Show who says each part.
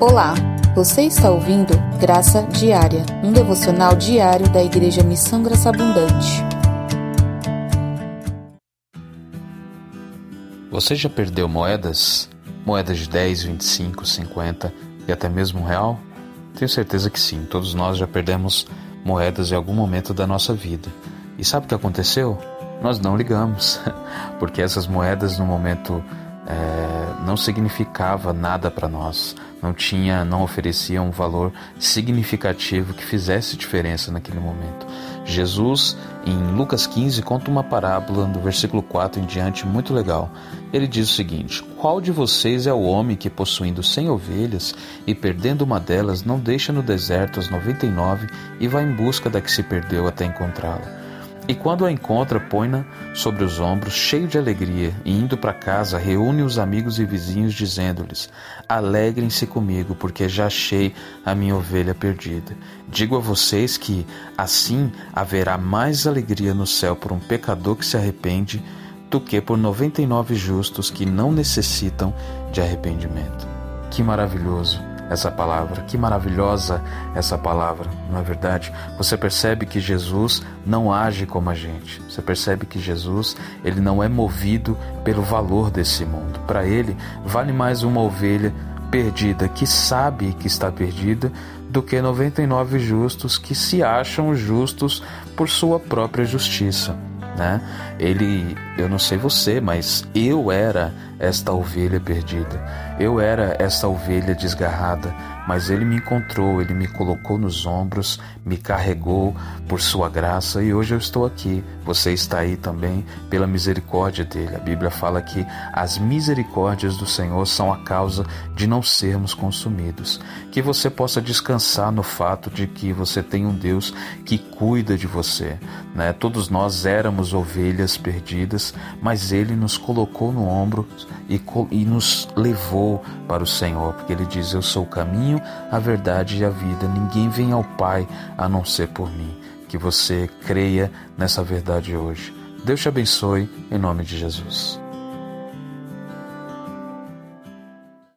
Speaker 1: Olá, você está ouvindo Graça Diária, um devocional diário da Igreja Missão Graça Abundante.
Speaker 2: Você já perdeu moedas? Moedas de 10, 25, 50 e até mesmo um real? Tenho certeza que sim, todos nós já perdemos moedas em algum momento da nossa vida. E sabe o que aconteceu? Nós não ligamos, porque essas moedas no momento é, não significava nada para nós, não tinha, não oferecia um valor significativo que fizesse diferença naquele momento. Jesus, em Lucas 15, conta uma parábola do versículo 4 em diante muito legal. Ele diz o seguinte: Qual de vocês é o homem que, possuindo cem ovelhas e perdendo uma delas, não deixa no deserto as noventa e nove e vai em busca da que se perdeu até encontrá-la? E quando a encontra, põe-na sobre os ombros, cheio de alegria, e indo para casa, reúne os amigos e vizinhos, dizendo-lhes: Alegrem-se comigo, porque já achei a minha ovelha perdida. Digo a vocês que, assim, haverá mais alegria no céu por um pecador que se arrepende do que por noventa e nove justos que não necessitam de arrependimento. Que maravilhoso! Essa palavra. Que maravilhosa essa palavra, não é verdade? Você percebe que Jesus não age como a gente. Você percebe que Jesus, ele não é movido pelo valor desse mundo. Para ele, vale mais uma ovelha perdida que sabe que está perdida do que 99 justos que se acham justos por sua própria justiça né? Ele, eu não sei você, mas eu era esta ovelha perdida. Eu era essa ovelha desgarrada, mas ele me encontrou, ele me colocou nos ombros, me carregou por sua graça e hoje eu estou aqui. Você está aí também pela misericórdia dele. A Bíblia fala que as misericórdias do Senhor são a causa de não sermos consumidos. Que você possa descansar no fato de que você tem um Deus que cuida de você, né? Todos nós éramos ovelhas perdidas, mas ele nos colocou no ombro e, e nos levou para o Senhor, porque ele diz: Eu sou o caminho caminho, a verdade e a vida. Ninguém vem ao Pai a não ser por mim. Que você creia nessa verdade hoje. Deus te abençoe, em nome de Jesus.